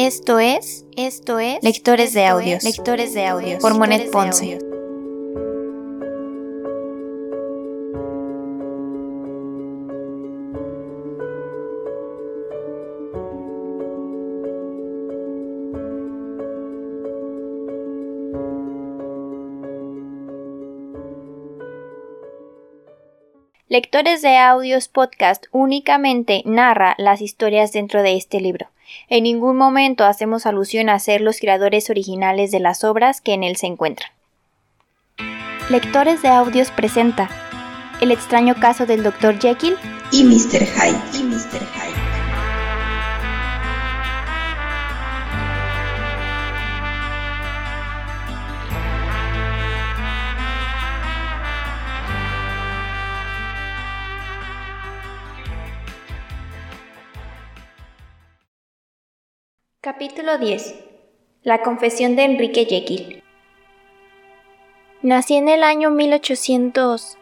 Esto es, esto es Lectores de Audios, Lectores de Audios por Monet Ponce. Lectores de Audios Podcast únicamente narra las historias dentro de este libro. En ningún momento hacemos alusión a ser los creadores originales de las obras que en él se encuentran. Lectores de Audios presenta El extraño caso del Dr. Jekyll y Mr. Hyde. Y Mr. Hyde. Capítulo 10. La confesión de Enrique Jekyll. Nací en el año 1800.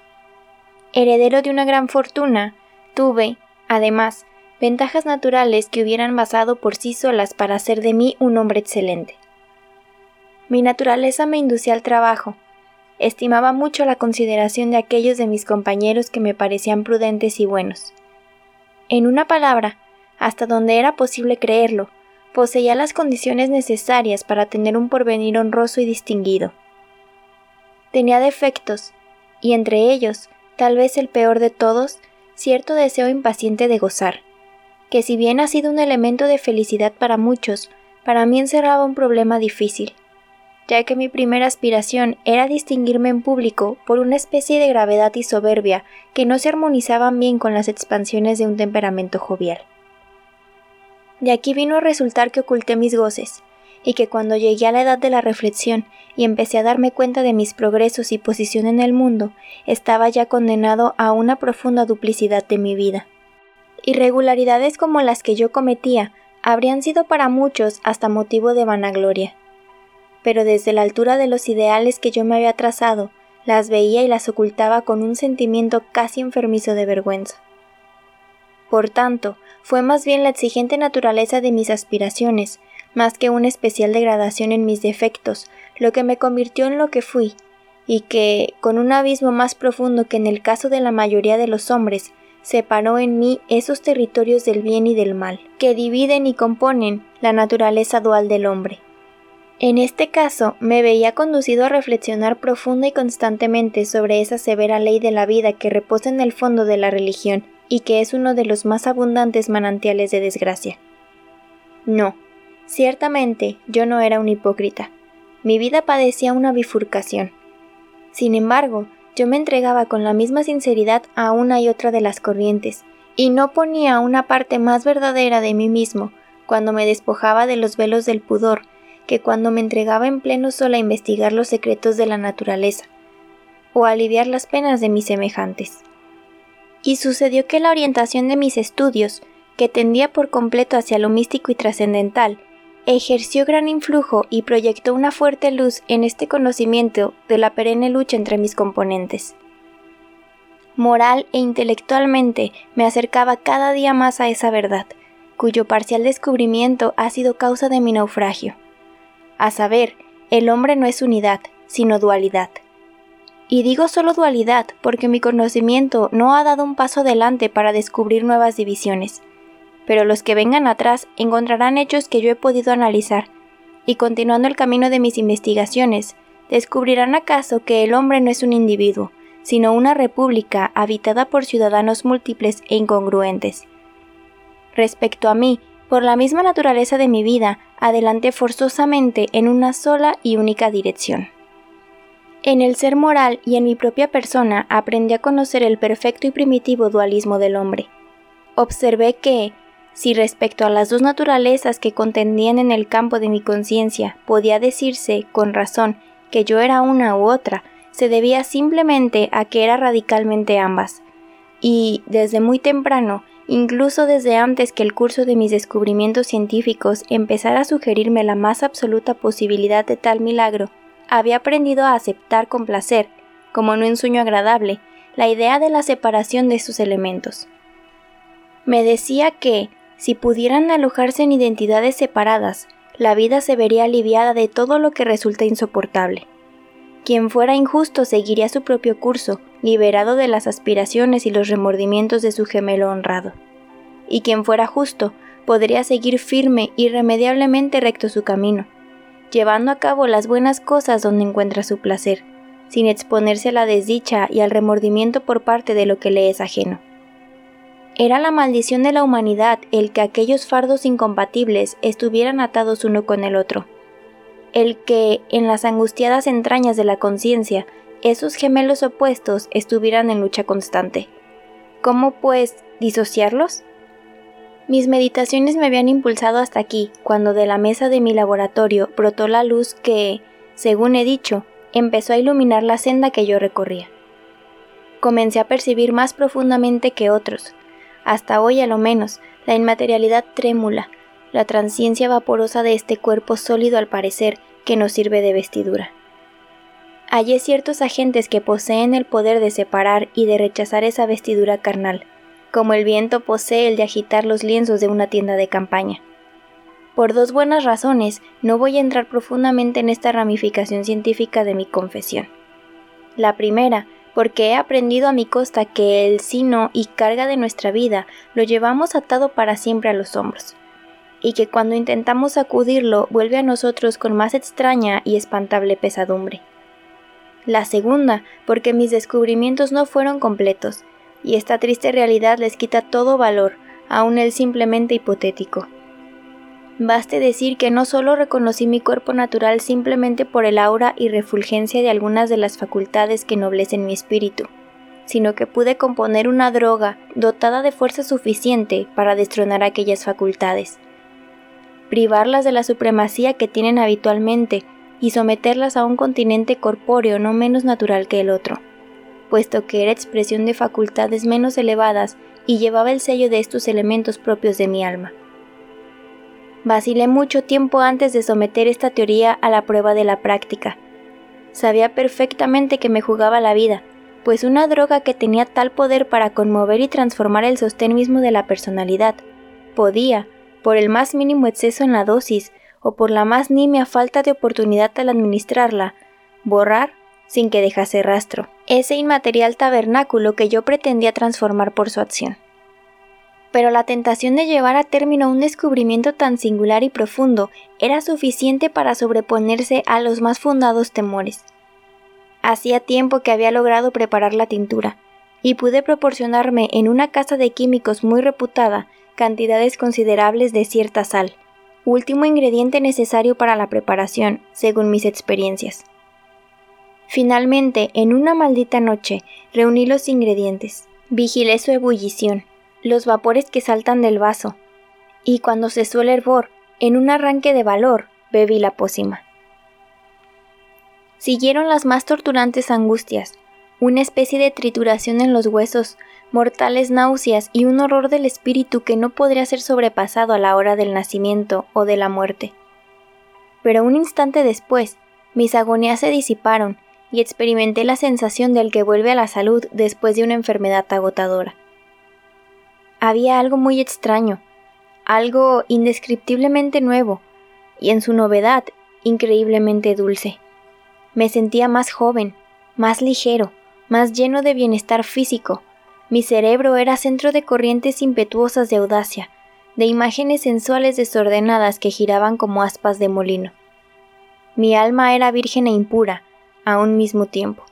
Heredero de una gran fortuna, tuve, además, ventajas naturales que hubieran basado por sí solas para hacer de mí un hombre excelente. Mi naturaleza me inducía al trabajo. Estimaba mucho la consideración de aquellos de mis compañeros que me parecían prudentes y buenos. En una palabra, hasta donde era posible creerlo, poseía las condiciones necesarias para tener un porvenir honroso y distinguido. Tenía defectos, y entre ellos, tal vez el peor de todos, cierto deseo impaciente de gozar, que si bien ha sido un elemento de felicidad para muchos, para mí encerraba un problema difícil, ya que mi primera aspiración era distinguirme en público por una especie de gravedad y soberbia que no se armonizaban bien con las expansiones de un temperamento jovial. De aquí vino a resultar que oculté mis goces, y que cuando llegué a la edad de la reflexión y empecé a darme cuenta de mis progresos y posición en el mundo, estaba ya condenado a una profunda duplicidad de mi vida. Irregularidades como las que yo cometía habrían sido para muchos hasta motivo de vanagloria. Pero desde la altura de los ideales que yo me había trazado, las veía y las ocultaba con un sentimiento casi enfermizo de vergüenza. Por tanto, fue más bien la exigente naturaleza de mis aspiraciones, más que una especial degradación en mis defectos, lo que me convirtió en lo que fui, y que, con un abismo más profundo que en el caso de la mayoría de los hombres, separó en mí esos territorios del bien y del mal, que dividen y componen la naturaleza dual del hombre. En este caso, me veía conducido a reflexionar profunda y constantemente sobre esa severa ley de la vida que reposa en el fondo de la religión y que es uno de los más abundantes manantiales de desgracia. No, ciertamente yo no era un hipócrita. Mi vida padecía una bifurcación. Sin embargo, yo me entregaba con la misma sinceridad a una y otra de las corrientes, y no ponía una parte más verdadera de mí mismo cuando me despojaba de los velos del pudor que cuando me entregaba en pleno sol a investigar los secretos de la naturaleza, o a aliviar las penas de mis semejantes y sucedió que la orientación de mis estudios, que tendía por completo hacia lo místico y trascendental, ejerció gran influjo y proyectó una fuerte luz en este conocimiento de la perenne lucha entre mis componentes. Moral e intelectualmente me acercaba cada día más a esa verdad, cuyo parcial descubrimiento ha sido causa de mi naufragio. A saber, el hombre no es unidad, sino dualidad. Y digo solo dualidad porque mi conocimiento no ha dado un paso adelante para descubrir nuevas divisiones. Pero los que vengan atrás encontrarán hechos que yo he podido analizar, y continuando el camino de mis investigaciones, descubrirán acaso que el hombre no es un individuo, sino una república habitada por ciudadanos múltiples e incongruentes. Respecto a mí, por la misma naturaleza de mi vida, adelante forzosamente en una sola y única dirección. En el ser moral y en mi propia persona aprendí a conocer el perfecto y primitivo dualismo del hombre. Observé que, si respecto a las dos naturalezas que contendían en el campo de mi conciencia podía decirse, con razón, que yo era una u otra, se debía simplemente a que era radicalmente ambas. Y, desde muy temprano, incluso desde antes que el curso de mis descubrimientos científicos empezara a sugerirme la más absoluta posibilidad de tal milagro, había aprendido a aceptar con placer, como en un sueño agradable, la idea de la separación de sus elementos. Me decía que, Si pudieran alojarse en identidades separadas, la vida se vería aliviada de todo lo que resulta insoportable. Quien fuera injusto seguiría su propio curso, liberado de las aspiraciones y los remordimientos de su gemelo honrado. Y quien fuera justo podría seguir firme y irremediablemente recto su camino, llevando a cabo las buenas cosas donde encuentra su placer, sin exponerse a la desdicha y al remordimiento por parte de lo que le es ajeno. Era la maldición de la humanidad el que aquellos fardos incompatibles estuvieran atados uno con el otro, el que, en las angustiadas entrañas de la conciencia, esos gemelos opuestos estuvieran en lucha constante. ¿Cómo, pues, disociarlos? Mis meditaciones me habían impulsado hasta aquí, cuando de la mesa de mi laboratorio brotó la luz que, según he dicho, empezó a iluminar la senda que yo recorría. Comencé a percibir más profundamente que otros, hasta hoy a lo menos, la inmaterialidad trémula, la transciencia vaporosa de este cuerpo sólido al parecer que nos sirve de vestidura. Hallé ciertos agentes que poseen el poder de separar y de rechazar esa vestidura carnal, como el viento posee el de agitar los lienzos de una tienda de campaña. Por dos buenas razones, no voy a entrar profundamente en esta ramificación científica de mi confesión. La primera, porque he aprendido a mi costa que el sino y carga de nuestra vida lo llevamos atado para siempre a los hombros, y que cuando intentamos sacudirlo vuelve a nosotros con más extraña y espantable pesadumbre. La segunda, porque mis descubrimientos no fueron completos, y esta triste realidad les quita todo valor, aun el simplemente hipotético. Baste decir que no solo reconocí mi cuerpo natural simplemente por el aura y refulgencia de algunas de las facultades que noblecen mi espíritu, sino que pude componer una droga dotada de fuerza suficiente para destronar aquellas facultades, privarlas de la supremacía que tienen habitualmente y someterlas a un continente corpóreo no menos natural que el otro puesto que era expresión de facultades menos elevadas y llevaba el sello de estos elementos propios de mi alma. Vacilé mucho tiempo antes de someter esta teoría a la prueba de la práctica. Sabía perfectamente que me jugaba la vida, pues una droga que tenía tal poder para conmover y transformar el sostén mismo de la personalidad, podía, por el más mínimo exceso en la dosis o por la más nimia falta de oportunidad al administrarla, borrar sin que dejase rastro, ese inmaterial tabernáculo que yo pretendía transformar por su acción. Pero la tentación de llevar a término un descubrimiento tan singular y profundo era suficiente para sobreponerse a los más fundados temores. Hacía tiempo que había logrado preparar la tintura, y pude proporcionarme en una casa de químicos muy reputada cantidades considerables de cierta sal, último ingrediente necesario para la preparación, según mis experiencias. Finalmente, en una maldita noche, reuní los ingredientes, vigilé su ebullición, los vapores que saltan del vaso, y cuando cesó el hervor, en un arranque de valor, bebí la pócima. Siguieron las más torturantes angustias, una especie de trituración en los huesos, mortales náuseas y un horror del espíritu que no podría ser sobrepasado a la hora del nacimiento o de la muerte. Pero un instante después, mis agonías se disiparon y experimenté la sensación del que vuelve a la salud después de una enfermedad agotadora. Había algo muy extraño, algo indescriptiblemente nuevo, y en su novedad increíblemente dulce. Me sentía más joven, más ligero, más lleno de bienestar físico. Mi cerebro era centro de corrientes impetuosas de audacia, de imágenes sensuales desordenadas que giraban como aspas de molino. Mi alma era virgen e impura, a un mismo tiempo.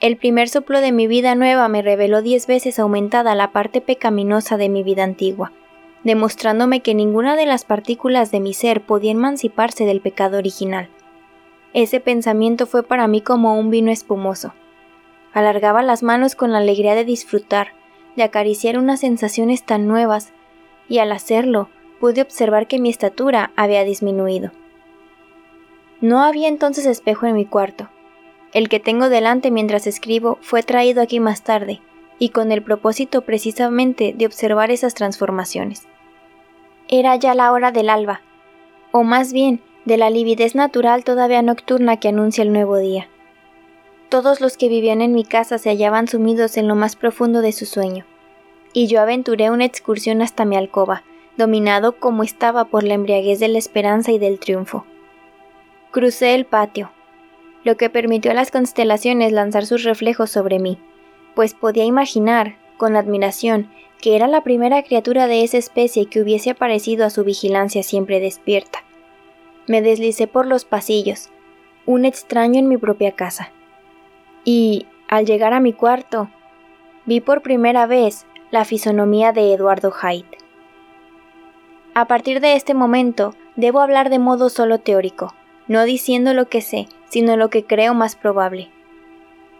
El primer soplo de mi vida nueva me reveló diez veces aumentada la parte pecaminosa de mi vida antigua, demostrándome que ninguna de las partículas de mi ser podía emanciparse del pecado original. Ese pensamiento fue para mí como un vino espumoso. Alargaba las manos con la alegría de disfrutar, de acariciar unas sensaciones tan nuevas, y al hacerlo pude observar que mi estatura había disminuido. No había entonces espejo en mi cuarto. El que tengo delante mientras escribo fue traído aquí más tarde, y con el propósito precisamente de observar esas transformaciones. Era ya la hora del alba, o más bien de la lividez natural todavía nocturna que anuncia el nuevo día. Todos los que vivían en mi casa se hallaban sumidos en lo más profundo de su sueño. y yo aventuré una excursión hasta mi alcoba, dominado como estaba por la embriaguez de la esperanza y del triunfo. Crucé el patio, lo que permitió a las constelaciones lanzar sus reflejos sobre mí, pues podía imaginar, con admiración, que era la primera criatura de esa especie que hubiese aparecido a su vigilancia siempre despierta. Me deslicé por los pasillos, un extraño en mi propia casa. Y, al llegar a mi cuarto, vi por primera vez la fisonomía de Eduardo Haidt. A partir de este momento, debo hablar de modo solo teórico, no diciendo lo que sé, sino lo que creo más probable.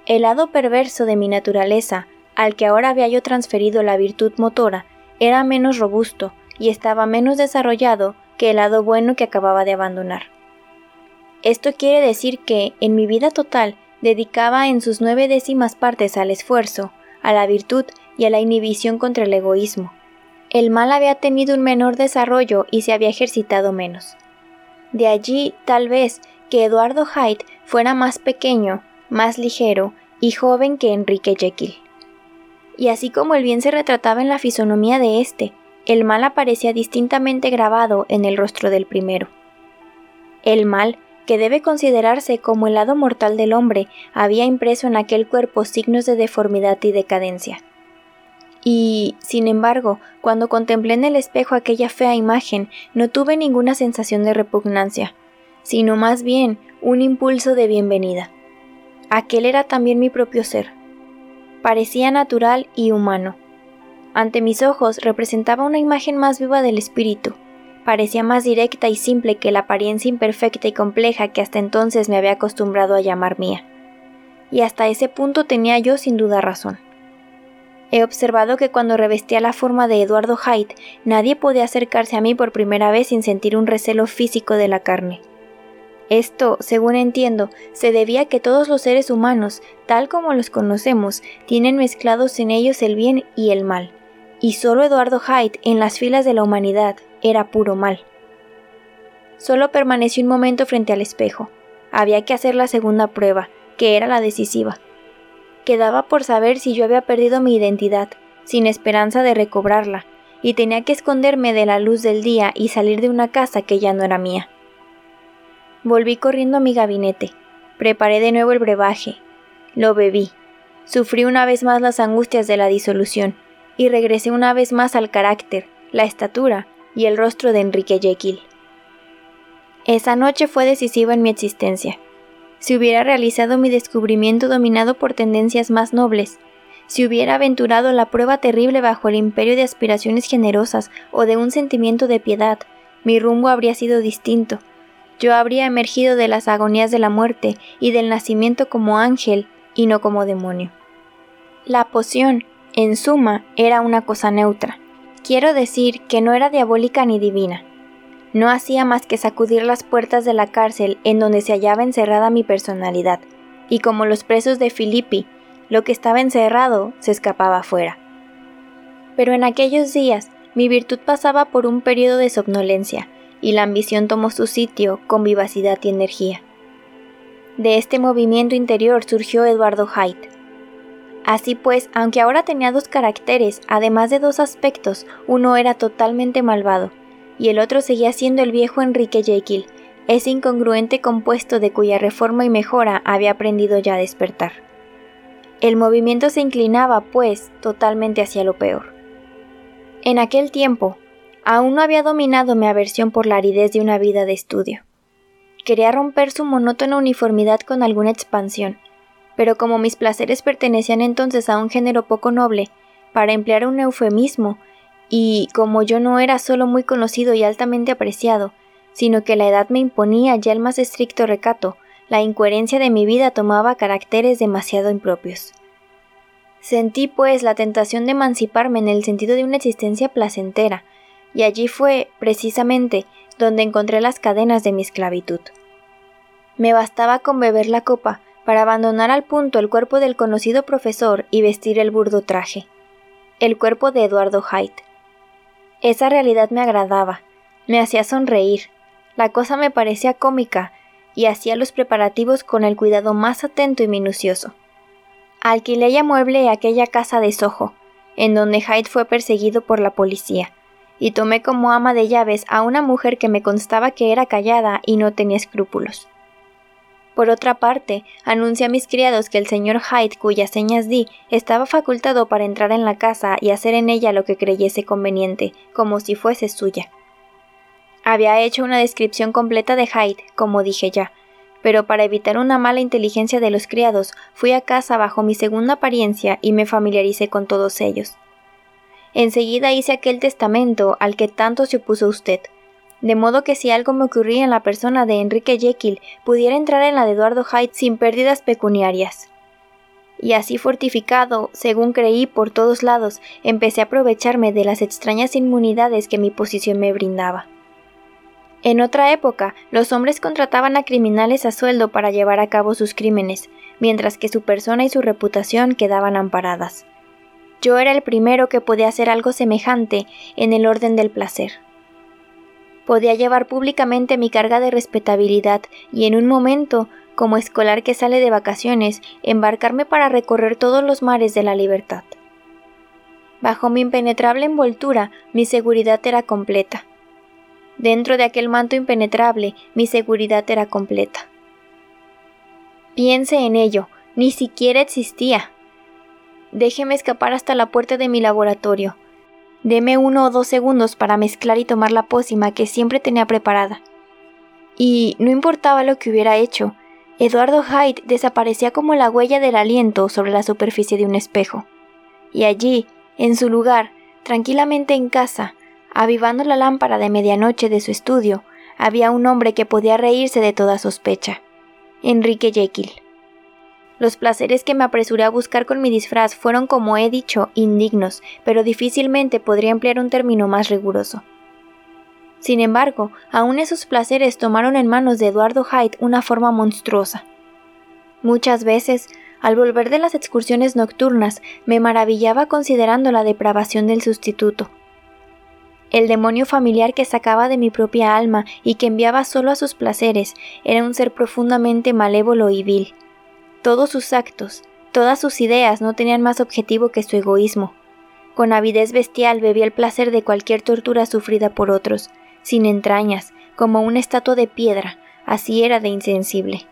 El lado perverso de mi naturaleza, al que ahora había yo transferido la virtud motora, era menos robusto y estaba menos desarrollado que el lado bueno que acababa de abandonar. Esto quiere decir que, en mi vida total, dedicaba en sus nueve décimas partes al esfuerzo, a la virtud y a la inhibición contra el egoísmo. El mal había tenido un menor desarrollo y se había ejercitado menos. De allí, tal vez, que Eduardo Haidt fuera más pequeño, más ligero y joven que Enrique Jekyll. Y así como el bien se retrataba en la fisonomía de éste, el mal aparecía distintamente grabado en el rostro del primero. El mal, que debe considerarse como el lado mortal del hombre, había impreso en aquel cuerpo signos de deformidad y decadencia. Y, sin embargo, cuando contemplé en el espejo aquella fea imagen, no tuve ninguna sensación de repugnancia, sino más bien un impulso de bienvenida. Aquel era también mi propio ser. Parecía natural y humano. Ante mis ojos representaba una imagen más viva del espíritu. Parecía más directa y simple que la apariencia imperfecta y compleja que hasta entonces me había acostumbrado a llamar mía. Y hasta ese punto tenía yo sin duda razón. He observado que cuando revestía la forma de Eduardo Haidt, nadie podía acercarse a mí por primera vez sin sentir un recelo físico de la carne. Esto, según entiendo, se debía a que todos los seres humanos, tal como los conocemos, tienen mezclados en ellos el bien y el mal, y solo Eduardo Haidt en las filas de la humanidad era puro mal. Solo permanecí un momento frente al espejo. Había que hacer la segunda prueba, que era la decisiva. Quedaba por saber si yo había perdido mi identidad, sin esperanza de recobrarla, y tenía que esconderme de la luz del día y salir de una casa que ya no era mía. Volví corriendo a mi gabinete, preparé de nuevo el brebaje, lo bebí, sufrí una vez más las angustias de la disolución, y regresé una vez más al carácter, la estatura y el rostro de Enrique Jekyll. Esa noche fue decisiva en mi existencia si hubiera realizado mi descubrimiento dominado por tendencias más nobles, si hubiera aventurado la prueba terrible bajo el imperio de aspiraciones generosas o de un sentimiento de piedad, mi rumbo habría sido distinto. Yo habría emergido de las agonías de la muerte y del nacimiento como ángel y no como demonio. La poción, en suma, era una cosa neutra. Quiero decir que no era diabólica ni divina no hacía más que sacudir las puertas de la cárcel en donde se hallaba encerrada mi personalidad, y como los presos de Filippi, lo que estaba encerrado se escapaba fuera. Pero en aquellos días mi virtud pasaba por un periodo de somnolencia, y la ambición tomó su sitio con vivacidad y energía. De este movimiento interior surgió Eduardo Haidt. Así pues, aunque ahora tenía dos caracteres, además de dos aspectos, uno era totalmente malvado, y el otro seguía siendo el viejo Enrique Jekyll, ese incongruente compuesto de cuya reforma y mejora había aprendido ya a despertar. El movimiento se inclinaba, pues, totalmente hacia lo peor. En aquel tiempo, aún no había dominado mi aversión por la aridez de una vida de estudio. Quería romper su monótona uniformidad con alguna expansión, pero como mis placeres pertenecían entonces a un género poco noble, para emplear un eufemismo, y como yo no era solo muy conocido y altamente apreciado, sino que la edad me imponía ya el más estricto recato, la incoherencia de mi vida tomaba caracteres demasiado impropios. Sentí, pues, la tentación de emanciparme en el sentido de una existencia placentera, y allí fue, precisamente, donde encontré las cadenas de mi esclavitud. Me bastaba con beber la copa para abandonar al punto el cuerpo del conocido profesor y vestir el burdo traje. El cuerpo de Eduardo Haidt. Esa realidad me agradaba, me hacía sonreír, la cosa me parecía cómica, y hacía los preparativos con el cuidado más atento y minucioso. Alquilé ya mueble aquella casa de Soho, en donde Hyde fue perseguido por la policía, y tomé como ama de llaves a una mujer que me constaba que era callada y no tenía escrúpulos. Por otra parte, anuncié a mis criados que el señor Hyde, cuyas señas di, estaba facultado para entrar en la casa y hacer en ella lo que creyese conveniente, como si fuese suya. Había hecho una descripción completa de Hyde, como dije ya, pero para evitar una mala inteligencia de los criados, fui a casa bajo mi segunda apariencia y me familiaricé con todos ellos. Enseguida hice aquel testamento al que tanto se opuso usted, de modo que si algo me ocurría en la persona de Enrique Jekyll, pudiera entrar en la de Eduardo Hyde sin pérdidas pecuniarias. Y así fortificado, según creí por todos lados, empecé a aprovecharme de las extrañas inmunidades que mi posición me brindaba. En otra época, los hombres contrataban a criminales a sueldo para llevar a cabo sus crímenes, mientras que su persona y su reputación quedaban amparadas. Yo era el primero que podía hacer algo semejante en el orden del placer. Podía llevar públicamente mi carga de respetabilidad y en un momento, como escolar que sale de vacaciones, embarcarme para recorrer todos los mares de la libertad. Bajo mi impenetrable envoltura, mi seguridad era completa. Dentro de aquel manto impenetrable, mi seguridad era completa. Piense en ello, ni siquiera existía. Déjeme escapar hasta la puerta de mi laboratorio. Deme uno o dos segundos para mezclar y tomar la pócima que siempre tenía preparada. Y no importaba lo que hubiera hecho, Eduardo Hyde desaparecía como la huella del aliento sobre la superficie de un espejo. Y allí, en su lugar, tranquilamente en casa, Avivando la lámpara de medianoche de su estudio, había un hombre que podía reírse de toda sospecha. Enrique Jekyll. Los placeres que me apresuré a buscar con mi disfraz fueron, como he dicho, indignos, pero difícilmente podría emplear un término más riguroso. Sin embargo, aún esos placeres tomaron en manos de Eduardo Hyde una forma monstruosa. Muchas veces, al volver de las excursiones nocturnas, me maravillaba considerando la depravación del sustituto el demonio familiar que sacaba de mi propia alma y que enviaba solo a sus placeres era un ser profundamente malévolo y vil. Todos sus actos, todas sus ideas no tenían más objetivo que su egoísmo. Con avidez bestial bebía el placer de cualquier tortura sufrida por otros, sin entrañas, como una estatua de piedra, así era de insensible.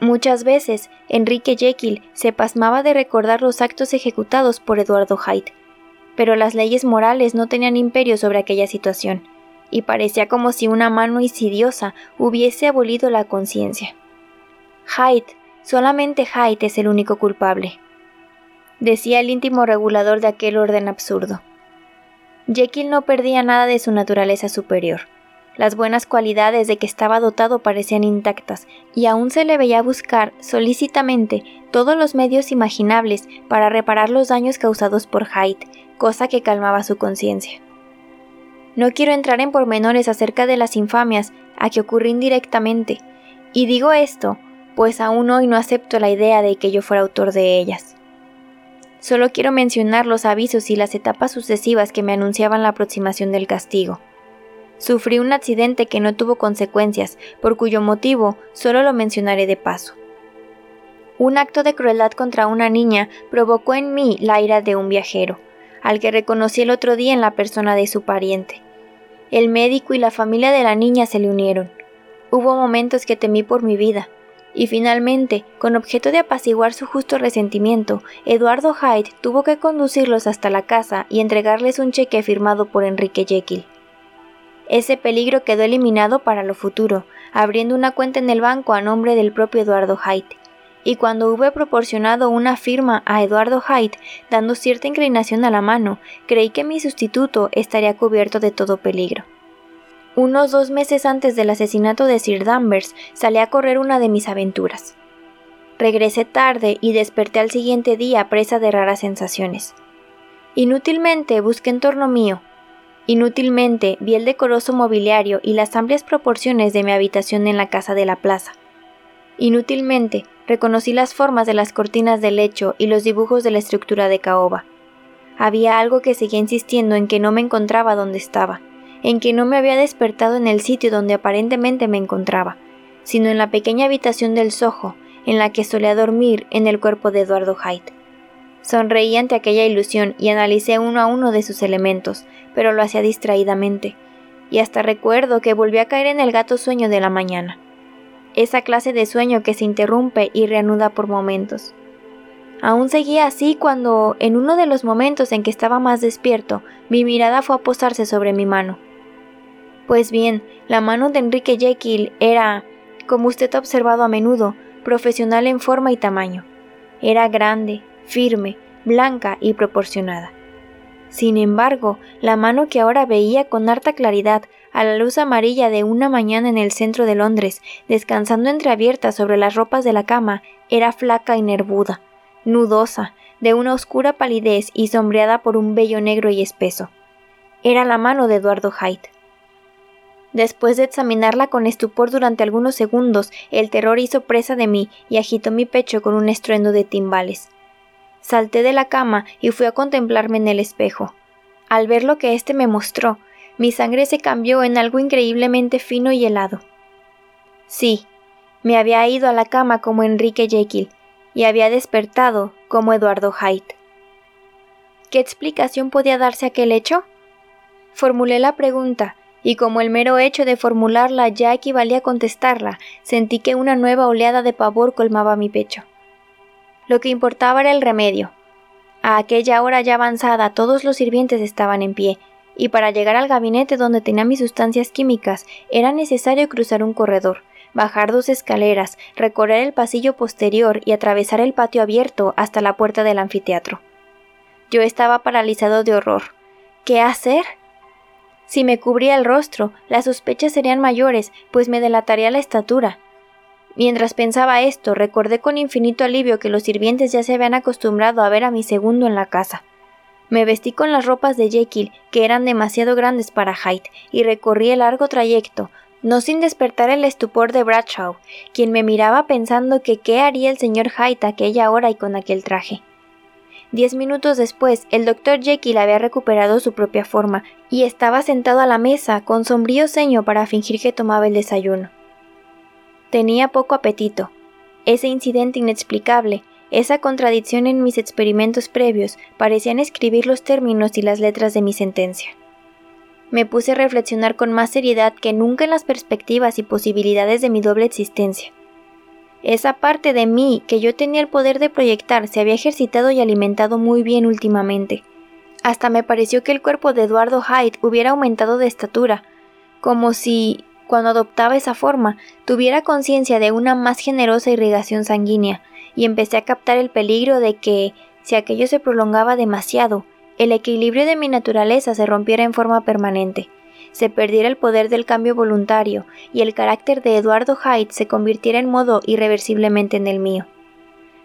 Muchas veces Enrique Jekyll se pasmaba de recordar los actos ejecutados por Eduardo Hyde, pero las leyes morales no tenían imperio sobre aquella situación, y parecía como si una mano insidiosa hubiese abolido la conciencia. Hyde, solamente Hyde es el único culpable, decía el íntimo regulador de aquel orden absurdo. Jekyll no perdía nada de su naturaleza superior. Las buenas cualidades de que estaba dotado parecían intactas, y aún se le veía buscar solícitamente todos los medios imaginables para reparar los daños causados por Hyde, cosa que calmaba su conciencia. No quiero entrar en pormenores acerca de las infamias a que ocurrí indirectamente, y digo esto, pues aún hoy no acepto la idea de que yo fuera autor de ellas. Solo quiero mencionar los avisos y las etapas sucesivas que me anunciaban la aproximación del castigo. Sufrí un accidente que no tuvo consecuencias, por cuyo motivo solo lo mencionaré de paso. Un acto de crueldad contra una niña provocó en mí la ira de un viajero al que reconocí el otro día en la persona de su pariente. El médico y la familia de la niña se le unieron. Hubo momentos que temí por mi vida, y finalmente, con objeto de apaciguar su justo resentimiento, Eduardo Hyde tuvo que conducirlos hasta la casa y entregarles un cheque firmado por Enrique Jekyll. Ese peligro quedó eliminado para lo futuro, abriendo una cuenta en el banco a nombre del propio Eduardo Hyde y cuando hube proporcionado una firma a Eduardo Hyde, dando cierta inclinación a la mano, creí que mi sustituto estaría cubierto de todo peligro. Unos dos meses antes del asesinato de Sir Danvers salí a correr una de mis aventuras. Regresé tarde y desperté al siguiente día presa de raras sensaciones. Inútilmente busqué en torno mío. Inútilmente vi el decoroso mobiliario y las amplias proporciones de mi habitación en la casa de la plaza. Inútilmente reconocí las formas de las cortinas del lecho y los dibujos de la estructura de caoba. Había algo que seguía insistiendo en que no me encontraba donde estaba, en que no me había despertado en el sitio donde aparentemente me encontraba, sino en la pequeña habitación del Soho, en la que solía dormir en el cuerpo de Eduardo Hyde. Sonreí ante aquella ilusión y analicé uno a uno de sus elementos, pero lo hacía distraídamente, y hasta recuerdo que volví a caer en el gato sueño de la mañana. Esa clase de sueño que se interrumpe y reanuda por momentos. Aún seguía así cuando, en uno de los momentos en que estaba más despierto, mi mirada fue a posarse sobre mi mano. Pues bien, la mano de Enrique Jekyll era, como usted ha observado a menudo, profesional en forma y tamaño. Era grande, firme, blanca y proporcionada. Sin embargo, la mano que ahora veía con harta claridad a la luz amarilla de una mañana en el centro de Londres, descansando entreabierta sobre las ropas de la cama, era flaca y nervuda, nudosa, de una oscura palidez y sombreada por un vello negro y espeso. Era la mano de Eduardo Hyde. Después de examinarla con estupor durante algunos segundos, el terror hizo presa de mí y agitó mi pecho con un estruendo de timbales. Salté de la cama y fui a contemplarme en el espejo. Al ver lo que éste me mostró, mi sangre se cambió en algo increíblemente fino y helado. Sí, me había ido a la cama como Enrique Jekyll, y había despertado como Eduardo Hyde. ¿Qué explicación podía darse a aquel hecho? Formulé la pregunta, y como el mero hecho de formularla ya equivalía a contestarla, sentí que una nueva oleada de pavor colmaba mi pecho. Lo que importaba era el remedio. A aquella hora ya avanzada todos los sirvientes estaban en pie, y para llegar al gabinete donde tenía mis sustancias químicas era necesario cruzar un corredor, bajar dos escaleras, recorrer el pasillo posterior y atravesar el patio abierto hasta la puerta del anfiteatro. Yo estaba paralizado de horror. ¿Qué hacer? Si me cubría el rostro, las sospechas serían mayores, pues me delataría la estatura. Mientras pensaba esto, recordé con infinito alivio que los sirvientes ya se habían acostumbrado a ver a mi segundo en la casa. Me vestí con las ropas de Jekyll, que eran demasiado grandes para Hyde, y recorrí el largo trayecto, no sin despertar el estupor de Bradshaw, quien me miraba pensando que qué haría el señor Hyde aquella hora y con aquel traje. Diez minutos después, el doctor Jekyll había recuperado su propia forma y estaba sentado a la mesa con sombrío ceño para fingir que tomaba el desayuno. Tenía poco apetito. Ese incidente inexplicable, esa contradicción en mis experimentos previos, parecían escribir los términos y las letras de mi sentencia me puse a reflexionar con más seriedad que nunca en las perspectivas y posibilidades de mi doble existencia. Esa parte de mí que yo tenía el poder de proyectar se había ejercitado y alimentado muy bien últimamente. Hasta me pareció que el cuerpo de Eduardo Hyde hubiera aumentado de estatura, como si, cuando adoptaba esa forma, tuviera conciencia de una más generosa irrigación sanguínea, y empecé a captar el peligro de que, si aquello se prolongaba demasiado, el equilibrio de mi naturaleza se rompiera en forma permanente, se perdiera el poder del cambio voluntario y el carácter de Eduardo Hyde se convirtiera en modo irreversiblemente en el mío.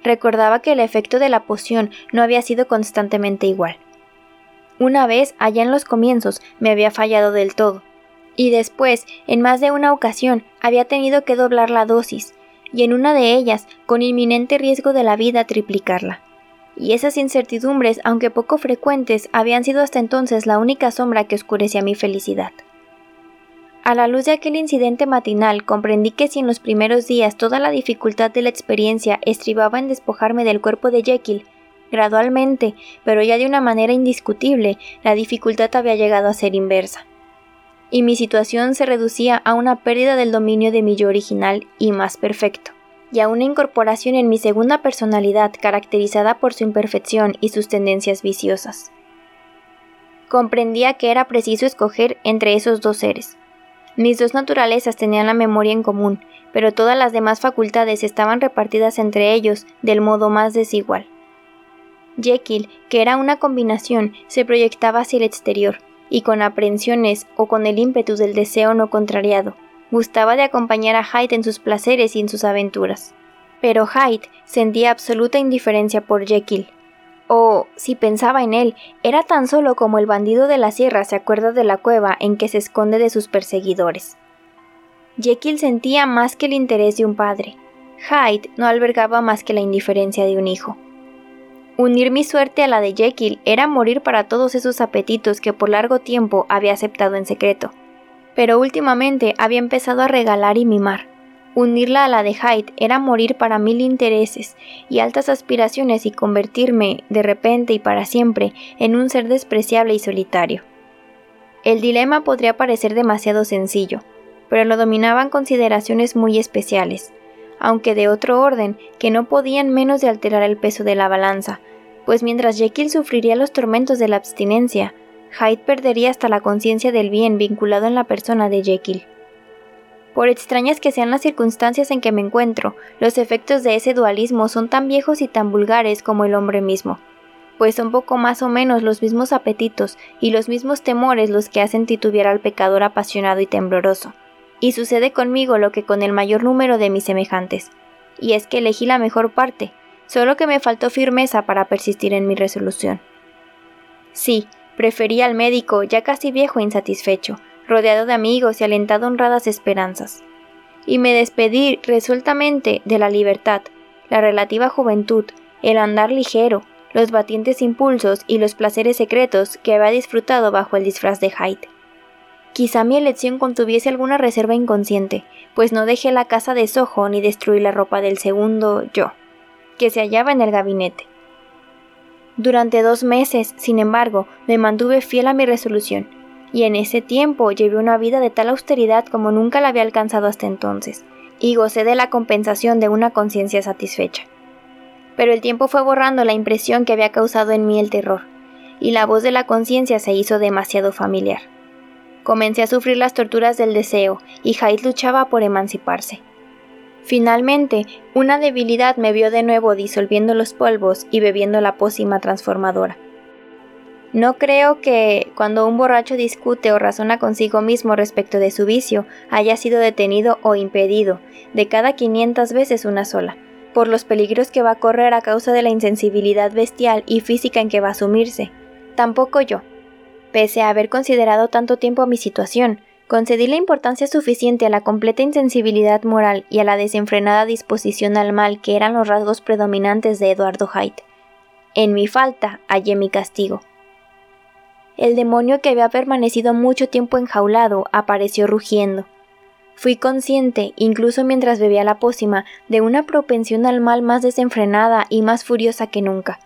Recordaba que el efecto de la poción no había sido constantemente igual. Una vez, allá en los comienzos, me había fallado del todo, y después, en más de una ocasión, había tenido que doblar la dosis, y en una de ellas, con inminente riesgo de la vida, triplicarla y esas incertidumbres, aunque poco frecuentes, habían sido hasta entonces la única sombra que oscurecía mi felicidad. A la luz de aquel incidente matinal comprendí que si en los primeros días toda la dificultad de la experiencia estribaba en despojarme del cuerpo de Jekyll, gradualmente, pero ya de una manera indiscutible, la dificultad había llegado a ser inversa. Y mi situación se reducía a una pérdida del dominio de mi yo original y más perfecto y a una incorporación en mi segunda personalidad caracterizada por su imperfección y sus tendencias viciosas. Comprendía que era preciso escoger entre esos dos seres. Mis dos naturalezas tenían la memoria en común, pero todas las demás facultades estaban repartidas entre ellos del modo más desigual. Jekyll, que era una combinación, se proyectaba hacia el exterior, y con aprensiones o con el ímpetu del deseo no contrariado, Gustaba de acompañar a Hyde en sus placeres y en sus aventuras. Pero Hyde sentía absoluta indiferencia por Jekyll. O, si pensaba en él, era tan solo como el bandido de la sierra se acuerda de la cueva en que se esconde de sus perseguidores. Jekyll sentía más que el interés de un padre. Hyde no albergaba más que la indiferencia de un hijo. Unir mi suerte a la de Jekyll era morir para todos esos apetitos que por largo tiempo había aceptado en secreto pero últimamente había empezado a regalar y mimar. Unirla a la de Hyde era morir para mil intereses y altas aspiraciones y convertirme, de repente y para siempre, en un ser despreciable y solitario. El dilema podría parecer demasiado sencillo, pero lo dominaban consideraciones muy especiales, aunque de otro orden, que no podían menos de alterar el peso de la balanza, pues mientras Jekyll sufriría los tormentos de la abstinencia, Hyde perdería hasta la conciencia del bien vinculado en la persona de Jekyll. Por extrañas que sean las circunstancias en que me encuentro, los efectos de ese dualismo son tan viejos y tan vulgares como el hombre mismo, pues son poco más o menos los mismos apetitos y los mismos temores los que hacen titubear al pecador apasionado y tembloroso. Y sucede conmigo lo que con el mayor número de mis semejantes, y es que elegí la mejor parte, solo que me faltó firmeza para persistir en mi resolución. Sí, preferí al médico, ya casi viejo e insatisfecho, rodeado de amigos y alentado honradas esperanzas. Y me despedí resueltamente de la libertad, la relativa juventud, el andar ligero, los batientes impulsos y los placeres secretos que había disfrutado bajo el disfraz de Hyde. Quizá mi elección contuviese alguna reserva inconsciente, pues no dejé la casa de Soho ni destruí la ropa del segundo yo, que se hallaba en el gabinete. Durante dos meses, sin embargo, me mantuve fiel a mi resolución, y en ese tiempo llevé una vida de tal austeridad como nunca la había alcanzado hasta entonces, y gocé de la compensación de una conciencia satisfecha. Pero el tiempo fue borrando la impresión que había causado en mí el terror, y la voz de la conciencia se hizo demasiado familiar. Comencé a sufrir las torturas del deseo, y Hyde luchaba por emanciparse. Finalmente, una debilidad me vio de nuevo disolviendo los polvos y bebiendo la pócima transformadora. No creo que, cuando un borracho discute o razona consigo mismo respecto de su vicio, haya sido detenido o impedido, de cada 500 veces una sola, por los peligros que va a correr a causa de la insensibilidad bestial y física en que va a sumirse. Tampoco yo. Pese a haber considerado tanto tiempo mi situación, concedí la importancia suficiente a la completa insensibilidad moral y a la desenfrenada disposición al mal que eran los rasgos predominantes de Eduardo Haidt. En mi falta hallé mi castigo el demonio que había permanecido mucho tiempo enjaulado apareció rugiendo. Fui consciente, incluso mientras bebía la pócima, de una propensión al mal más desenfrenada y más furiosa que nunca.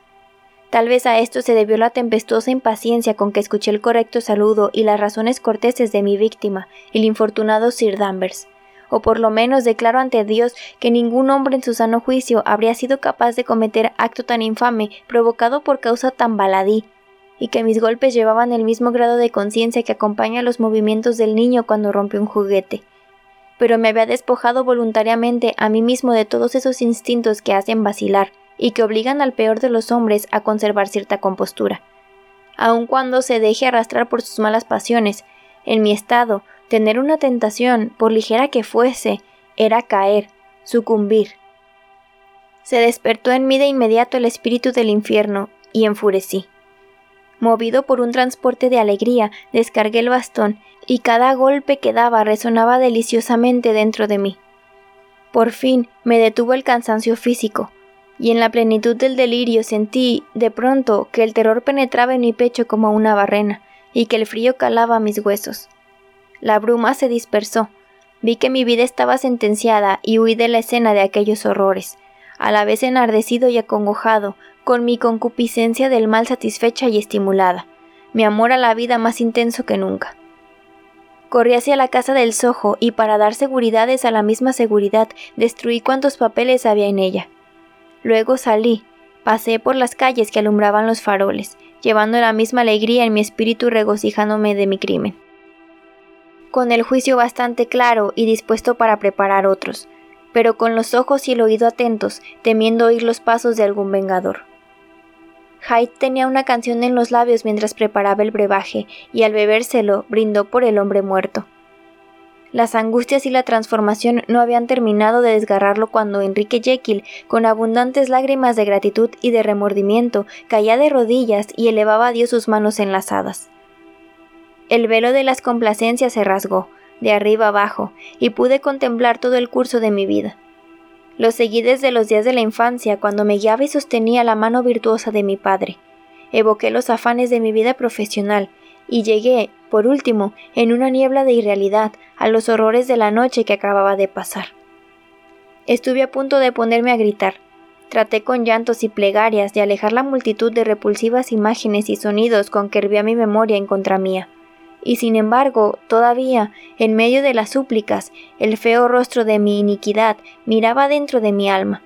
Tal vez a esto se debió la tempestuosa impaciencia con que escuché el correcto saludo y las razones corteses de mi víctima, el infortunado Sir Danvers. O por lo menos declaro ante Dios que ningún hombre en su sano juicio habría sido capaz de cometer acto tan infame provocado por causa tan baladí, y que mis golpes llevaban el mismo grado de conciencia que acompaña los movimientos del niño cuando rompe un juguete. Pero me había despojado voluntariamente a mí mismo de todos esos instintos que hacen vacilar y que obligan al peor de los hombres a conservar cierta compostura. Aun cuando se deje arrastrar por sus malas pasiones, en mi estado, tener una tentación, por ligera que fuese, era caer, sucumbir. Se despertó en mí de inmediato el espíritu del infierno, y enfurecí. Movido por un transporte de alegría, descargué el bastón, y cada golpe que daba resonaba deliciosamente dentro de mí. Por fin me detuvo el cansancio físico, y en la plenitud del delirio sentí, de pronto, que el terror penetraba en mi pecho como una barrena, y que el frío calaba mis huesos. La bruma se dispersó, vi que mi vida estaba sentenciada y huí de la escena de aquellos horrores, a la vez enardecido y acongojado, con mi concupiscencia del mal satisfecha y estimulada, mi amor a la vida más intenso que nunca. Corrí hacia la casa del Sojo y para dar seguridades a la misma seguridad destruí cuantos papeles había en ella. Luego salí, pasé por las calles que alumbraban los faroles, llevando la misma alegría en mi espíritu regocijándome de mi crimen. Con el juicio bastante claro y dispuesto para preparar otros, pero con los ojos y el oído atentos, temiendo oír los pasos de algún vengador. Hyde tenía una canción en los labios mientras preparaba el brebaje, y al bebérselo brindó por el hombre muerto. Las angustias y la transformación no habían terminado de desgarrarlo cuando Enrique Jekyll, con abundantes lágrimas de gratitud y de remordimiento, caía de rodillas y elevaba a Dios sus manos enlazadas. El velo de las complacencias se rasgó, de arriba abajo, y pude contemplar todo el curso de mi vida. Lo seguí desde los días de la infancia, cuando me guiaba y sostenía la mano virtuosa de mi padre. Evoqué los afanes de mi vida profesional, y llegué, por último, en una niebla de irrealidad, a los horrores de la noche que acababa de pasar. Estuve a punto de ponerme a gritar. Traté con llantos y plegarias de alejar la multitud de repulsivas imágenes y sonidos con que hervía mi memoria en contra mía. Y sin embargo, todavía, en medio de las súplicas, el feo rostro de mi iniquidad miraba dentro de mi alma.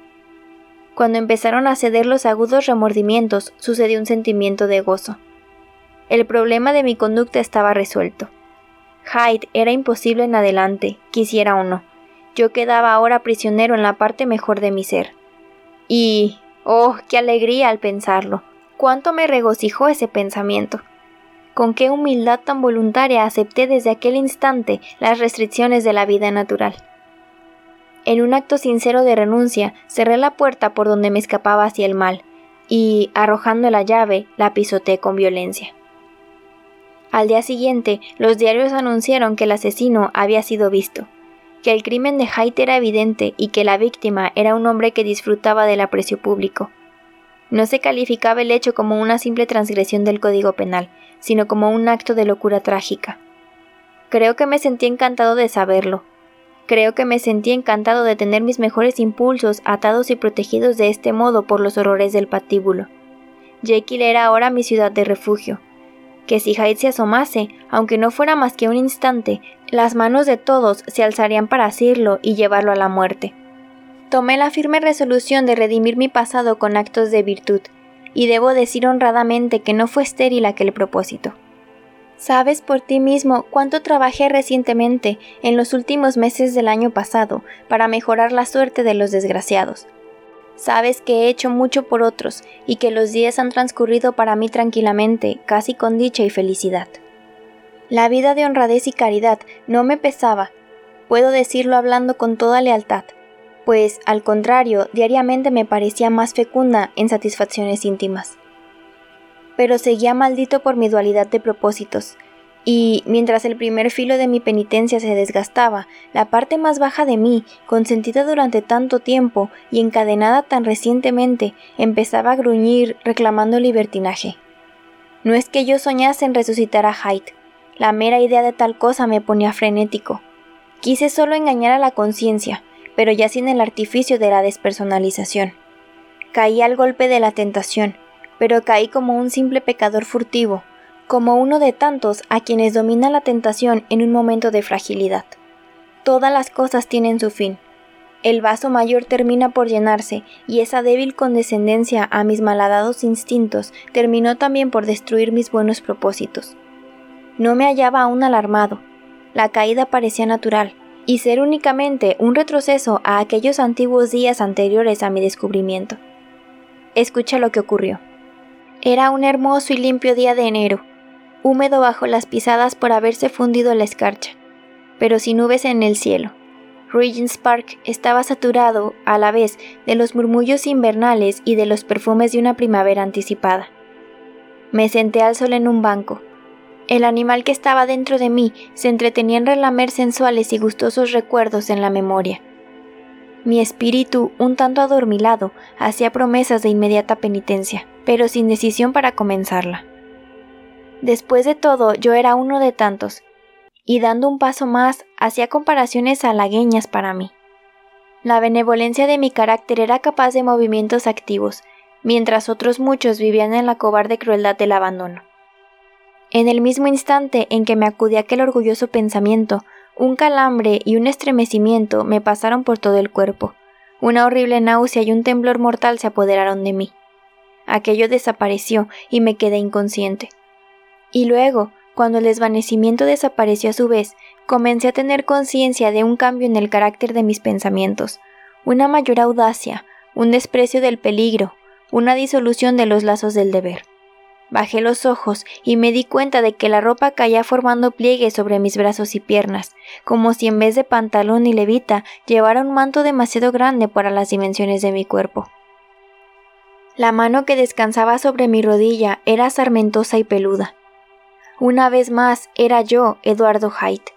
Cuando empezaron a ceder los agudos remordimientos, sucedió un sentimiento de gozo. El problema de mi conducta estaba resuelto. Hyde era imposible en adelante, quisiera o no. Yo quedaba ahora prisionero en la parte mejor de mi ser. Y... oh, qué alegría al pensarlo. Cuánto me regocijó ese pensamiento. Con qué humildad tan voluntaria acepté desde aquel instante las restricciones de la vida natural. En un acto sincero de renuncia, cerré la puerta por donde me escapaba hacia el mal, y, arrojando la llave, la pisoteé con violencia. Al día siguiente, los diarios anunciaron que el asesino había sido visto, que el crimen de Haidt era evidente y que la víctima era un hombre que disfrutaba del aprecio público. No se calificaba el hecho como una simple transgresión del Código Penal, sino como un acto de locura trágica. Creo que me sentí encantado de saberlo, Creo que me sentí encantado de tener mis mejores impulsos atados y protegidos de este modo por los horrores del patíbulo. Jekyll era ahora mi ciudad de refugio. Que si Hyde se asomase, aunque no fuera más que un instante, las manos de todos se alzarían para asirlo y llevarlo a la muerte. Tomé la firme resolución de redimir mi pasado con actos de virtud, y debo decir honradamente que no fue estéril aquel propósito. Sabes por ti mismo cuánto trabajé recientemente, en los últimos meses del año pasado, para mejorar la suerte de los desgraciados. Sabes que he hecho mucho por otros y que los días han transcurrido para mí tranquilamente, casi con dicha y felicidad. La vida de honradez y caridad no me pesaba, puedo decirlo hablando con toda lealtad, pues, al contrario, diariamente me parecía más fecunda en satisfacciones íntimas pero seguía maldito por mi dualidad de propósitos, y mientras el primer filo de mi penitencia se desgastaba, la parte más baja de mí, consentida durante tanto tiempo y encadenada tan recientemente, empezaba a gruñir reclamando libertinaje. No es que yo soñase en resucitar a Hyde, la mera idea de tal cosa me ponía frenético. Quise solo engañar a la conciencia, pero ya sin el artificio de la despersonalización. Caí al golpe de la tentación, pero caí como un simple pecador furtivo, como uno de tantos a quienes domina la tentación en un momento de fragilidad. Todas las cosas tienen su fin. El vaso mayor termina por llenarse, y esa débil condescendencia a mis malhadados instintos terminó también por destruir mis buenos propósitos. No me hallaba aún alarmado. La caída parecía natural, y ser únicamente un retroceso a aquellos antiguos días anteriores a mi descubrimiento. Escucha lo que ocurrió. Era un hermoso y limpio día de enero, húmedo bajo las pisadas por haberse fundido la escarcha, pero sin nubes en el cielo. Regent's Park estaba saturado, a la vez, de los murmullos invernales y de los perfumes de una primavera anticipada. Me senté al sol en un banco. El animal que estaba dentro de mí se entretenía en relamer sensuales y gustosos recuerdos en la memoria. Mi espíritu, un tanto adormilado, hacía promesas de inmediata penitencia pero sin decisión para comenzarla. Después de todo, yo era uno de tantos, y dando un paso más, hacía comparaciones halagueñas para mí. La benevolencia de mi carácter era capaz de movimientos activos, mientras otros muchos vivían en la cobarde crueldad del abandono. En el mismo instante en que me acudía aquel orgulloso pensamiento, un calambre y un estremecimiento me pasaron por todo el cuerpo. Una horrible náusea y un temblor mortal se apoderaron de mí aquello desapareció y me quedé inconsciente. Y luego, cuando el desvanecimiento desapareció a su vez, comencé a tener conciencia de un cambio en el carácter de mis pensamientos, una mayor audacia, un desprecio del peligro, una disolución de los lazos del deber. Bajé los ojos y me di cuenta de que la ropa caía formando pliegues sobre mis brazos y piernas, como si en vez de pantalón y levita llevara un manto demasiado grande para las dimensiones de mi cuerpo. La mano que descansaba sobre mi rodilla era sarmentosa y peluda. Una vez más era yo, Eduardo Haidt.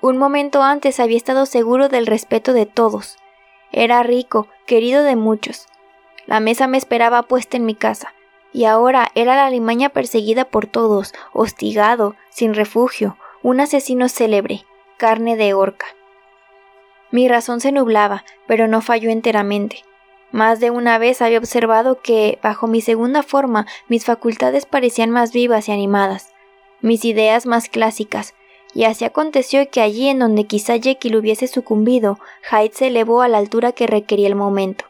Un momento antes había estado seguro del respeto de todos. Era rico, querido de muchos. La mesa me esperaba puesta en mi casa, y ahora era la limaña perseguida por todos, hostigado, sin refugio, un asesino célebre, carne de horca. Mi razón se nublaba, pero no falló enteramente. Más de una vez había observado que, bajo mi segunda forma, mis facultades parecían más vivas y animadas, mis ideas más clásicas, y así aconteció que allí en donde quizá Jekyll hubiese sucumbido, Hyde se elevó a la altura que requería el momento.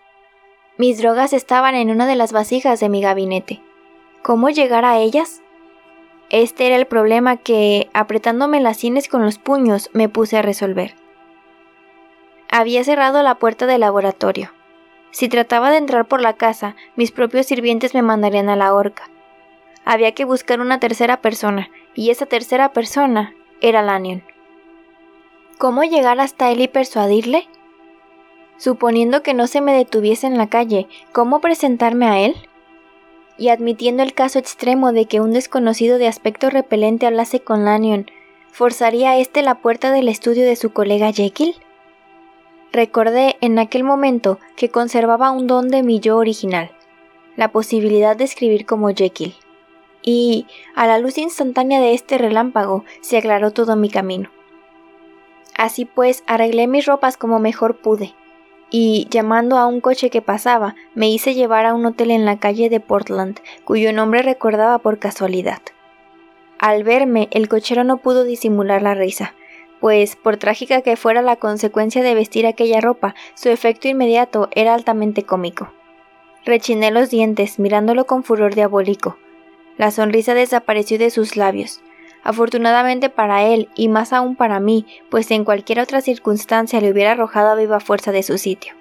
Mis drogas estaban en una de las vasijas de mi gabinete. ¿Cómo llegar a ellas? Este era el problema que, apretándome las sienes con los puños, me puse a resolver. Había cerrado la puerta del laboratorio. Si trataba de entrar por la casa, mis propios sirvientes me mandarían a la horca. Había que buscar una tercera persona, y esa tercera persona era Lanyon. ¿Cómo llegar hasta él y persuadirle? Suponiendo que no se me detuviese en la calle, ¿cómo presentarme a él? Y admitiendo el caso extremo de que un desconocido de aspecto repelente hablase con Lanyon, ¿forzaría éste la puerta del estudio de su colega Jekyll? Recordé en aquel momento que conservaba un don de mi yo original, la posibilidad de escribir como Jekyll. Y, a la luz instantánea de este relámpago, se aclaró todo mi camino. Así pues, arreglé mis ropas como mejor pude, y, llamando a un coche que pasaba, me hice llevar a un hotel en la calle de Portland, cuyo nombre recordaba por casualidad. Al verme, el cochero no pudo disimular la risa, pues, por trágica que fuera la consecuencia de vestir aquella ropa, su efecto inmediato era altamente cómico. Rechiné los dientes, mirándolo con furor diabólico. La sonrisa desapareció de sus labios. Afortunadamente para él, y más aún para mí, pues en cualquier otra circunstancia le hubiera arrojado a viva fuerza de su sitio.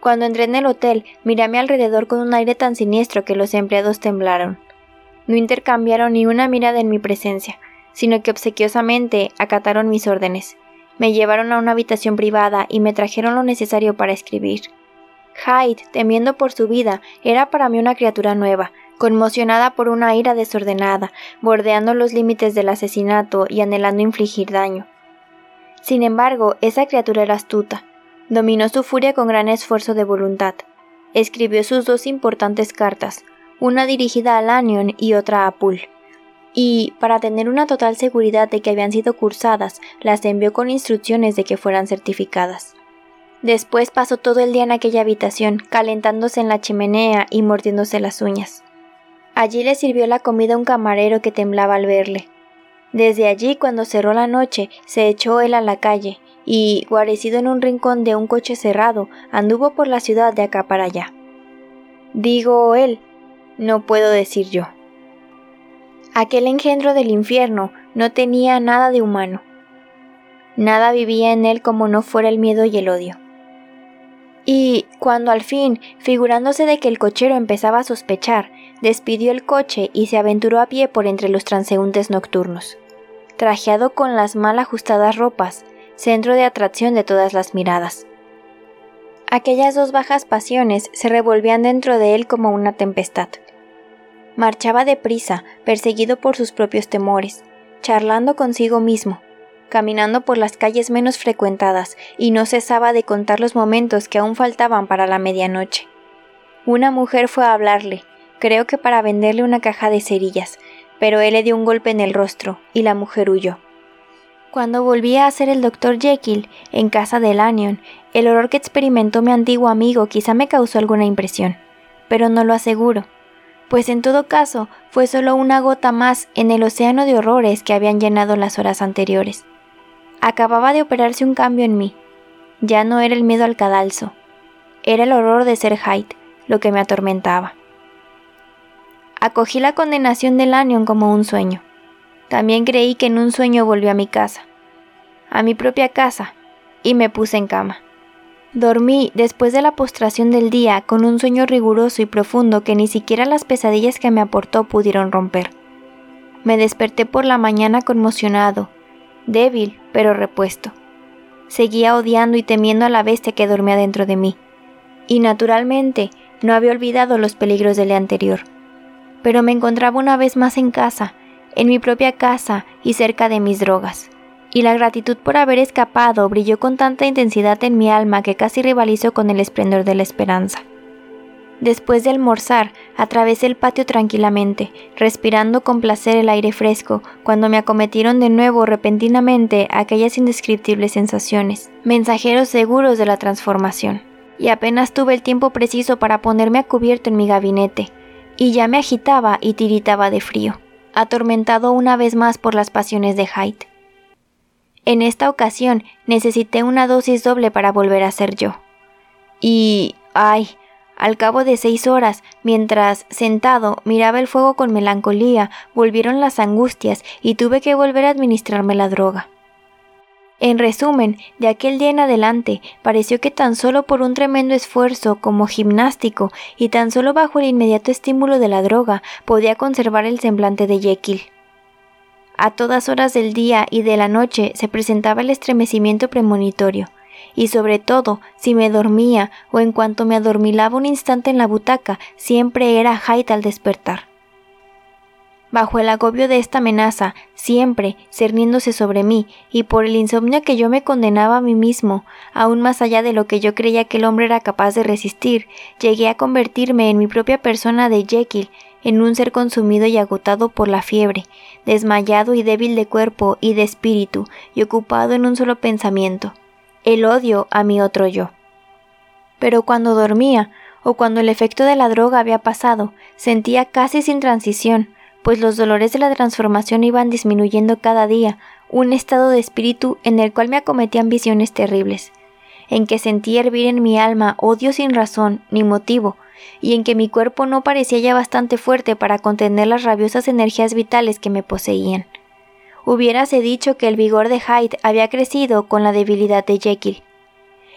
Cuando entré en el hotel, miré a mi alrededor con un aire tan siniestro que los empleados temblaron. No intercambiaron ni una mirada en mi presencia, sino que obsequiosamente acataron mis órdenes. Me llevaron a una habitación privada y me trajeron lo necesario para escribir. Hyde, temiendo por su vida, era para mí una criatura nueva, conmocionada por una ira desordenada, bordeando los límites del asesinato y anhelando infligir daño. Sin embargo, esa criatura era astuta. Dominó su furia con gran esfuerzo de voluntad. Escribió sus dos importantes cartas, una dirigida a Lanyon y otra a Poole. Y, para tener una total seguridad de que habían sido cursadas, las envió con instrucciones de que fueran certificadas. Después pasó todo el día en aquella habitación, calentándose en la chimenea y mordiéndose las uñas. Allí le sirvió la comida un camarero que temblaba al verle. Desde allí, cuando cerró la noche, se echó él a la calle, y, guarecido en un rincón de un coche cerrado, anduvo por la ciudad de acá para allá. Digo él, no puedo decir yo. Aquel engendro del infierno no tenía nada de humano. Nada vivía en él como no fuera el miedo y el odio. Y cuando al fin, figurándose de que el cochero empezaba a sospechar, despidió el coche y se aventuró a pie por entre los transeúntes nocturnos. Trajeado con las mal ajustadas ropas, centro de atracción de todas las miradas. Aquellas dos bajas pasiones se revolvían dentro de él como una tempestad. Marchaba deprisa, perseguido por sus propios temores, charlando consigo mismo, caminando por las calles menos frecuentadas, y no cesaba de contar los momentos que aún faltaban para la medianoche. Una mujer fue a hablarle, creo que para venderle una caja de cerillas, pero él le dio un golpe en el rostro, y la mujer huyó. Cuando volví a ser el doctor Jekyll en casa de Lanyon, el horror que experimentó mi antiguo amigo quizá me causó alguna impresión, pero no lo aseguro, pues en todo caso fue solo una gota más en el océano de horrores que habían llenado las horas anteriores. Acababa de operarse un cambio en mí. Ya no era el miedo al cadalso, era el horror de ser Hyde lo que me atormentaba. Acogí la condenación de Lanyon como un sueño. También creí que en un sueño volví a mi casa, a mi propia casa, y me puse en cama. Dormí después de la postración del día con un sueño riguroso y profundo que ni siquiera las pesadillas que me aportó pudieron romper. Me desperté por la mañana conmocionado, débil, pero repuesto. Seguía odiando y temiendo a la bestia que dormía dentro de mí. Y naturalmente no había olvidado los peligros del día anterior. Pero me encontraba una vez más en casa, en mi propia casa y cerca de mis drogas. Y la gratitud por haber escapado brilló con tanta intensidad en mi alma que casi rivalizó con el esplendor de la esperanza. Después de almorzar, atravesé el patio tranquilamente, respirando con placer el aire fresco, cuando me acometieron de nuevo repentinamente aquellas indescriptibles sensaciones, mensajeros seguros de la transformación. Y apenas tuve el tiempo preciso para ponerme a cubierto en mi gabinete, y ya me agitaba y tiritaba de frío, atormentado una vez más por las pasiones de Hyde. En esta ocasión necesité una dosis doble para volver a ser yo. Y... ay, al cabo de seis horas, mientras, sentado, miraba el fuego con melancolía, volvieron las angustias y tuve que volver a administrarme la droga. En resumen, de aquel día en adelante, pareció que tan solo por un tremendo esfuerzo como gimnástico y tan solo bajo el inmediato estímulo de la droga podía conservar el semblante de Jekyll. A todas horas del día y de la noche se presentaba el estremecimiento premonitorio, y sobre todo si me dormía o en cuanto me adormilaba un instante en la butaca, siempre era Hyde al despertar. Bajo el agobio de esta amenaza, siempre cerniéndose sobre mí, y por el insomnio que yo me condenaba a mí mismo, aún más allá de lo que yo creía que el hombre era capaz de resistir, llegué a convertirme en mi propia persona de Jekyll, en un ser consumido y agotado por la fiebre, desmayado y débil de cuerpo y de espíritu, y ocupado en un solo pensamiento, el odio a mi otro yo. Pero cuando dormía, o cuando el efecto de la droga había pasado, sentía casi sin transición, pues los dolores de la transformación iban disminuyendo cada día, un estado de espíritu en el cual me acometían visiones terribles, en que sentía hervir en mi alma odio sin razón ni motivo, y en que mi cuerpo no parecía ya bastante fuerte para contener las rabiosas energías vitales que me poseían hubiérase dicho que el vigor de Hyde había crecido con la debilidad de Jekyll.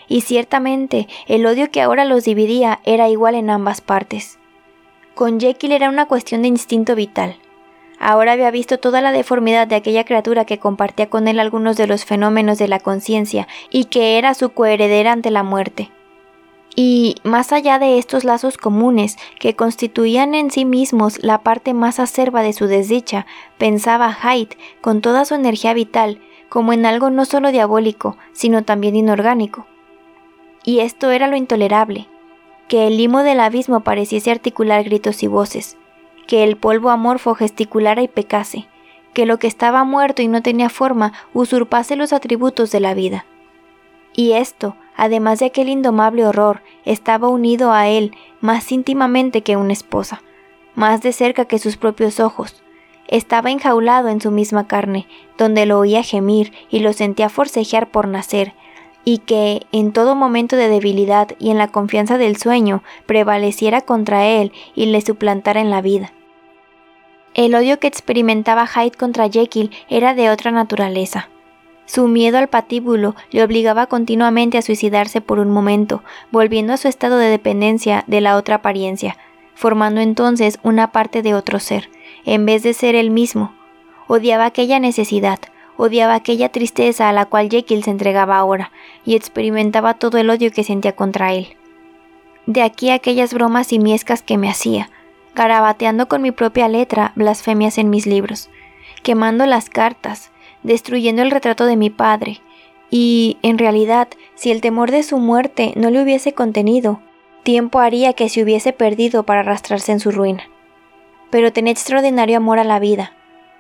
Y ciertamente el odio que ahora los dividía era igual en ambas partes. Con Jekyll era una cuestión de instinto vital. Ahora había visto toda la deformidad de aquella criatura que compartía con él algunos de los fenómenos de la conciencia y que era su coheredera ante la muerte. Y, más allá de estos lazos comunes, que constituían en sí mismos la parte más acerba de su desdicha, pensaba Hyde, con toda su energía vital, como en algo no solo diabólico, sino también inorgánico. Y esto era lo intolerable, que el limo del abismo pareciese articular gritos y voces, que el polvo amorfo gesticulara y pecase, que lo que estaba muerto y no tenía forma usurpase los atributos de la vida. Y esto, además de aquel indomable horror, estaba unido a él más íntimamente que una esposa, más de cerca que sus propios ojos. Estaba enjaulado en su misma carne, donde lo oía gemir y lo sentía forcejear por nacer, y que, en todo momento de debilidad y en la confianza del sueño, prevaleciera contra él y le suplantara en la vida. El odio que experimentaba Hyde contra Jekyll era de otra naturaleza. Su miedo al patíbulo le obligaba continuamente a suicidarse por un momento, volviendo a su estado de dependencia de la otra apariencia, formando entonces una parte de otro ser, en vez de ser él mismo. Odiaba aquella necesidad, odiaba aquella tristeza a la cual Jekyll se entregaba ahora, y experimentaba todo el odio que sentía contra él. De aquí aquellas bromas simiescas que me hacía, garabateando con mi propia letra blasfemias en mis libros, quemando las cartas, destruyendo el retrato de mi padre, y, en realidad, si el temor de su muerte no le hubiese contenido, tiempo haría que se hubiese perdido para arrastrarse en su ruina. Pero tenía extraordinario amor a la vida.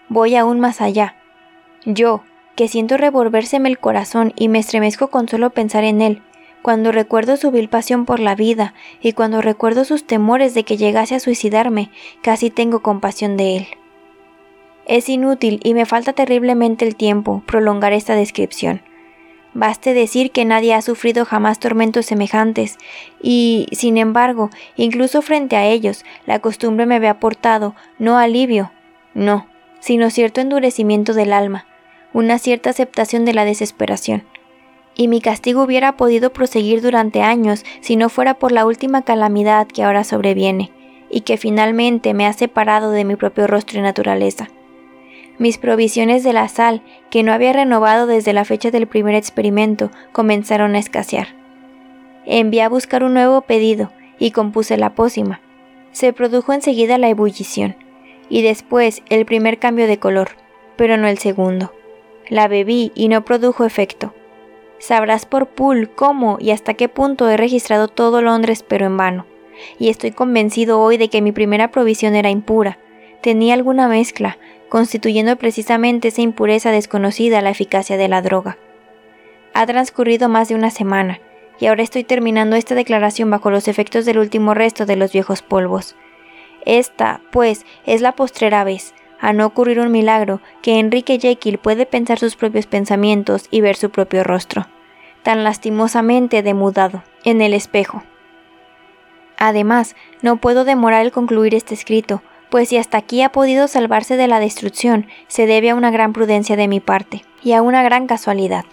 Voy aún más allá. Yo, que siento revolvérseme el corazón y me estremezco con solo pensar en él, cuando recuerdo su vil pasión por la vida y cuando recuerdo sus temores de que llegase a suicidarme, casi tengo compasión de él. Es inútil y me falta terriblemente el tiempo prolongar esta descripción. Baste decir que nadie ha sufrido jamás tormentos semejantes, y, sin embargo, incluso frente a ellos, la costumbre me había aportado no alivio, no, sino cierto endurecimiento del alma, una cierta aceptación de la desesperación. Y mi castigo hubiera podido proseguir durante años si no fuera por la última calamidad que ahora sobreviene, y que finalmente me ha separado de mi propio rostro y naturaleza. Mis provisiones de la sal, que no había renovado desde la fecha del primer experimento, comenzaron a escasear. Envié a buscar un nuevo pedido y compuse la pócima. Se produjo enseguida la ebullición, y después el primer cambio de color, pero no el segundo. La bebí y no produjo efecto. Sabrás por Poole cómo y hasta qué punto he registrado todo Londres, pero en vano. y estoy convencido hoy de que mi primera provisión era impura. Tenía alguna mezcla, constituyendo precisamente esa impureza desconocida la eficacia de la droga. Ha transcurrido más de una semana, y ahora estoy terminando esta declaración bajo los efectos del último resto de los viejos polvos. Esta, pues, es la postrera vez, a no ocurrir un milagro, que Enrique Jekyll puede pensar sus propios pensamientos y ver su propio rostro, tan lastimosamente demudado, en el espejo. Además, no puedo demorar el concluir este escrito, pues si hasta aquí ha podido salvarse de la destrucción, se debe a una gran prudencia de mi parte, y a una gran casualidad.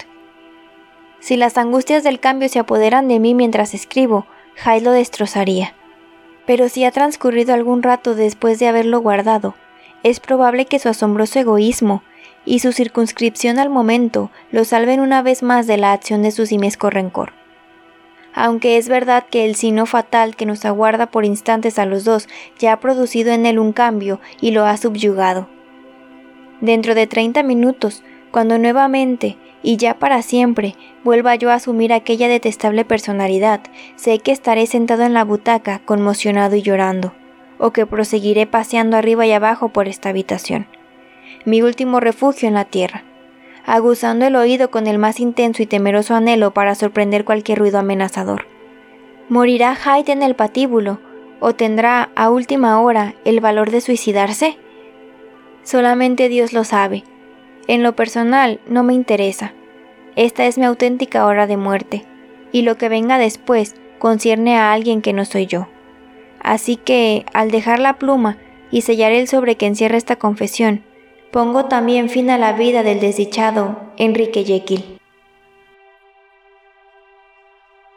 Si las angustias del cambio se apoderan de mí mientras escribo, Hyde lo destrozaría. Pero si ha transcurrido algún rato después de haberlo guardado, es probable que su asombroso egoísmo y su circunscripción al momento lo salven una vez más de la acción de su simiesco rencor. Aunque es verdad que el sino fatal que nos aguarda por instantes a los dos ya ha producido en él un cambio y lo ha subyugado. Dentro de treinta minutos, cuando nuevamente y ya para siempre vuelva yo a asumir aquella detestable personalidad, sé que estaré sentado en la butaca, conmocionado y llorando, o que proseguiré paseando arriba y abajo por esta habitación, mi último refugio en la tierra, aguzando el oído con el más intenso y temeroso anhelo para sorprender cualquier ruido amenazador. ¿Morirá Hyde en el patíbulo, o tendrá a última hora el valor de suicidarse? Solamente Dios lo sabe, en lo personal no me interesa. Esta es mi auténtica hora de muerte, y lo que venga después concierne a alguien que no soy yo. Así que, al dejar la pluma y sellar el sobre que encierra esta confesión, pongo también fin a la vida del desdichado Enrique Jekyll.